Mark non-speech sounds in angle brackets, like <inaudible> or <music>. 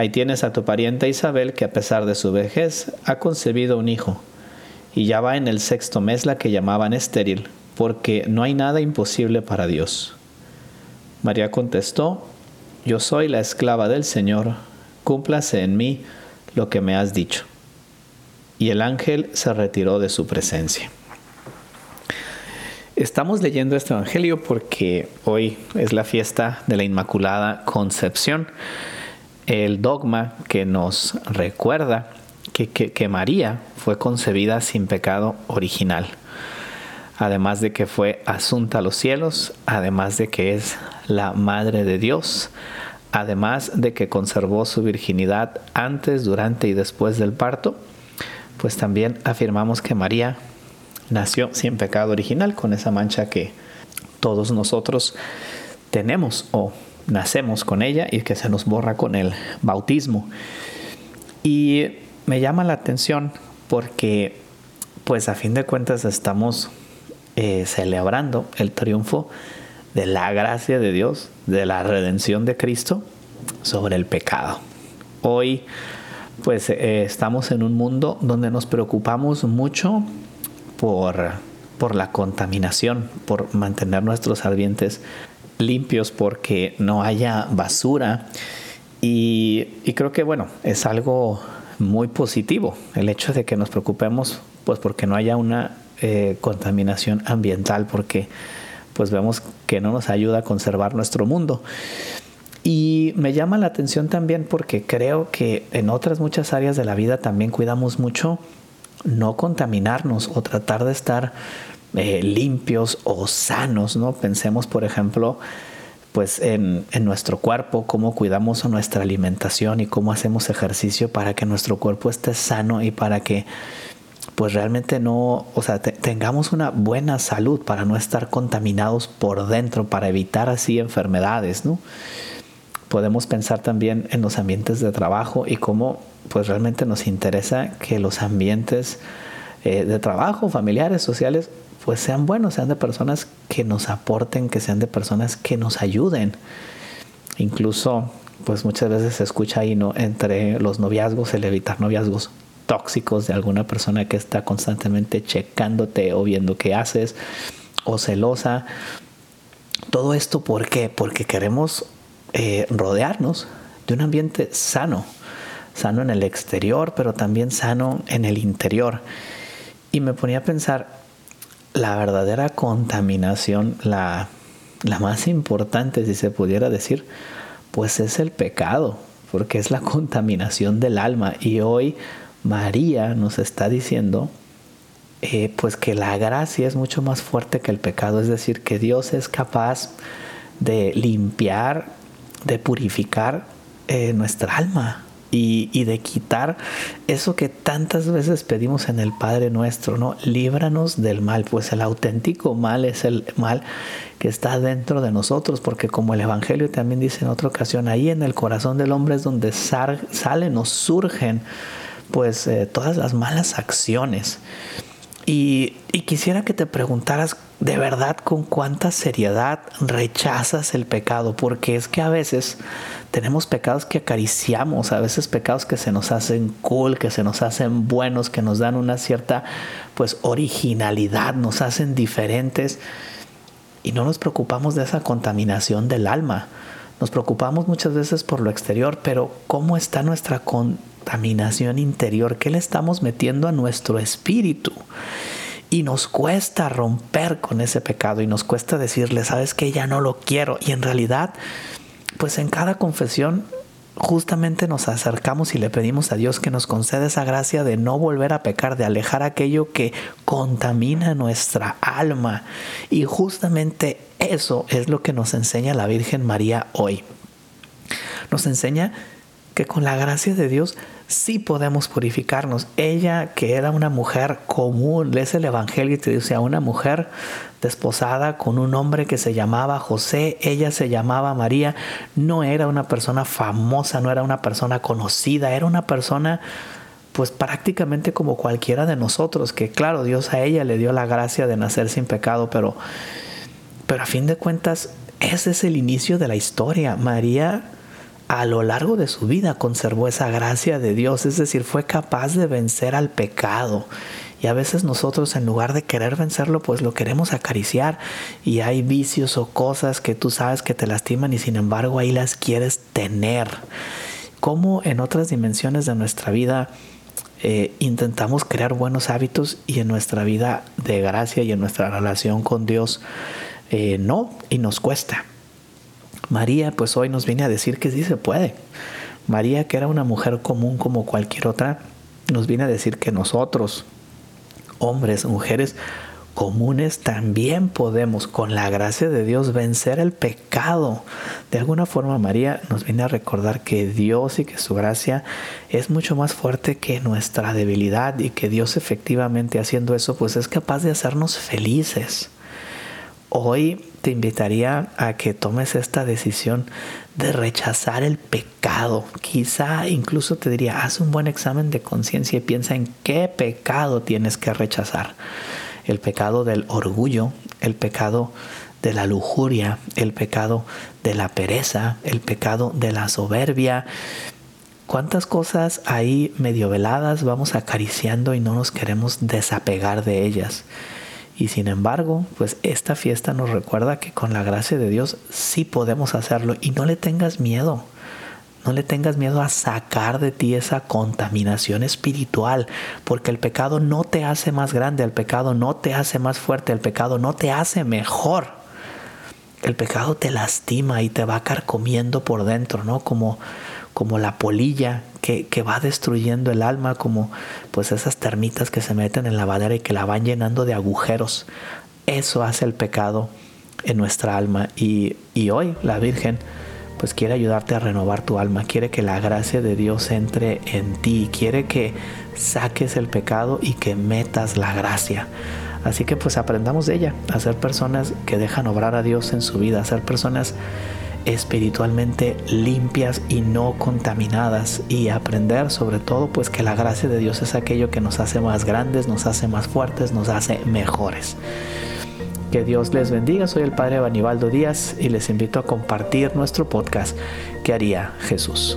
Ahí tienes a tu pariente Isabel que a pesar de su vejez ha concebido un hijo y ya va en el sexto mes la que llamaban estéril, porque no hay nada imposible para Dios. María contestó, Yo soy la esclava del Señor, cúmplase en mí lo que me has dicho. Y el ángel se retiró de su presencia. Estamos leyendo este Evangelio porque hoy es la fiesta de la Inmaculada Concepción el dogma que nos recuerda que, María fue concebida sin pecado original, además de que fue asunta a los cielos, además de que es la Madre de Dios, además de que conservó su virginidad antes, durante y después del parto, pues también afirmamos que María nació sin pecado original, con esa mancha que todos nosotros tenemos o nacemos con ella y que se nos borra con el bautismo. Y me llama la atención porque, pues a fin de cuentas, estamos eh, celebrando el triunfo de la gracia de Dios, de la redención de Cristo sobre el pecado. Hoy, pues eh, estamos en un mundo donde nos preocupamos mucho por, por la contaminación, por mantener nuestros ambientes limpios porque no haya basura. Y, creo que, bueno, es algo muy positivo el hecho de que nos preocupemos, pues porque no haya una eh, contaminación ambiental, porque pues vemos que no nos ayuda a conservar nuestro mundo. Y me llama la atención también porque creo que en otras muchas áreas de la vida también cuidamos mucho no contaminarnos o tratar de estar eh, limpios o sanos, ¿no? Pensemos, por ejemplo, pues en, nuestro cuerpo, cómo cuidamos nuestra alimentación y cómo hacemos ejercicio para que nuestro cuerpo esté sano y para que pues realmente no, o sea, tengamos una buena salud para no estar contaminados por dentro, para evitar así enfermedades, ¿no? Podemos pensar también en los ambientes de trabajo y cómo pues realmente nos interesa que los ambientes eh, de trabajo, familiares, sociales, pues sean buenos, sean de personas que nos aporten, que sean de personas que nos ayuden. Incluso, pues muchas veces se escucha ahí, ¿no? Entre los noviazgos, el evitar noviazgos tóxicos de alguna persona que está constantemente checándote o viendo qué haces o celosa. Todo esto, ¿por qué? Porque queremos eh, rodearnos de un ambiente sano, sano en el exterior, pero también sano en el interior. Y me ponía a pensar, la verdadera contaminación, la, la más importante, si se pudiera decir, pues es el pecado, porque es la <laughs> contaminación del alma. Y hoy María nos está diciendo, eh, pues que la gracia es mucho más fuerte que el pecado, es decir, que Dios es capaz de limpiar, de purificar eh, nuestra alma, y, de quitar eso que tantas veces pedimos en el Padre nuestro, ¿no? Líbranos del mal, pues el auténtico mal es el mal que está dentro de nosotros, porque como el Evangelio también dice en otra ocasión, ahí en el corazón del hombre es donde salen o surgen pues eh, todas las malas acciones. Y, y quisiera que te preguntaras de verdad con cuánta seriedad rechazas el pecado, porque es que a veces tenemos pecados que acariciamos, a veces pecados que se nos hacen cool, que se nos hacen buenos, que nos dan una cierta pues originalidad, nos hacen diferentes y no nos preocupamos de esa contaminación del alma. Nos preocupamos muchas veces por lo exterior, pero ¿cómo está nuestra contaminación interior? ¿Qué le estamos metiendo a nuestro espíritu? Y nos cuesta romper con ese pecado y nos cuesta decirle, sabes que ya no lo quiero. Y en realidad, pues en cada confesión justamente nos acercamos y le pedimos a Dios que nos conceda esa gracia de no volver a pecar, de alejar aquello que contamina nuestra alma. Y justamente eso es lo que nos enseña la Virgen María hoy. Nos enseña que con la gracia de Dios sí podemos purificarnos. Ella, que era una mujer común, lees el Evangelio y te dice a una mujer desposada con un hombre que se llamaba José, ella se llamaba María, no era una persona famosa, no era una persona conocida, era una persona pues prácticamente como cualquiera de nosotros, que claro, Dios a ella le dio la gracia de nacer sin pecado, pero, pero a fin de cuentas ese es el inicio de la historia. María a lo largo de su vida conservó esa gracia de Dios, es decir, fue capaz de vencer al pecado. Y a veces nosotros en lugar de querer vencerlo, pues lo queremos acariciar. Y hay vicios o cosas que tú sabes que te lastiman y sin embargo ahí las quieres tener. Como en otras dimensiones de nuestra vida eh, intentamos crear buenos hábitos y en nuestra vida de gracia y en nuestra relación con Dios eh, no, y nos cuesta. María pues hoy nos viene a decir que sí se puede. María que era una mujer común como cualquier otra, nos viene a decir que nosotros, hombres, mujeres comunes, también podemos con la gracia de Dios vencer el pecado. De alguna forma María nos viene a recordar que Dios y que su gracia es mucho más fuerte que nuestra debilidad y que Dios efectivamente haciendo eso pues es capaz de hacernos felices. Hoy te invitaría a que tomes esta decisión de rechazar el pecado. Quizá incluso te diría, haz un buen examen de conciencia y piensa en qué pecado tienes que rechazar. El pecado del orgullo, el pecado de la lujuria, el pecado de la pereza, el pecado de la soberbia. ¿Cuántas cosas ahí medio veladas vamos acariciando y no nos queremos desapegar de ellas? Y sin embargo, pues esta fiesta nos recuerda que con la gracia de Dios sí podemos hacerlo y no le tengas miedo. No le tengas miedo a sacar de ti esa contaminación espiritual, porque el pecado no te hace más grande, el pecado no te hace más fuerte, el pecado no te hace mejor. El pecado te lastima y te va carcomiendo por dentro, ¿no? Como, como la polilla que, que, va destruyendo el alma, como pues esas termitas que se meten en la madera y que la van llenando de agujeros. Eso hace el pecado en nuestra alma. Y, y hoy la Virgen pues quiere ayudarte a renovar tu alma, quiere que la gracia de Dios entre en ti, quiere que saques el pecado y que metas la gracia. Así que pues aprendamos de ella, a ser personas que dejan obrar a Dios en su vida, a ser personas espiritualmente limpias y no contaminadas y aprender sobre todo pues que la gracia de Dios es aquello que nos hace más grandes, nos hace más fuertes, nos hace mejores. Que Dios les bendiga, soy el Padre Banibaldo Díaz y les invito a compartir nuestro podcast que haría Jesús?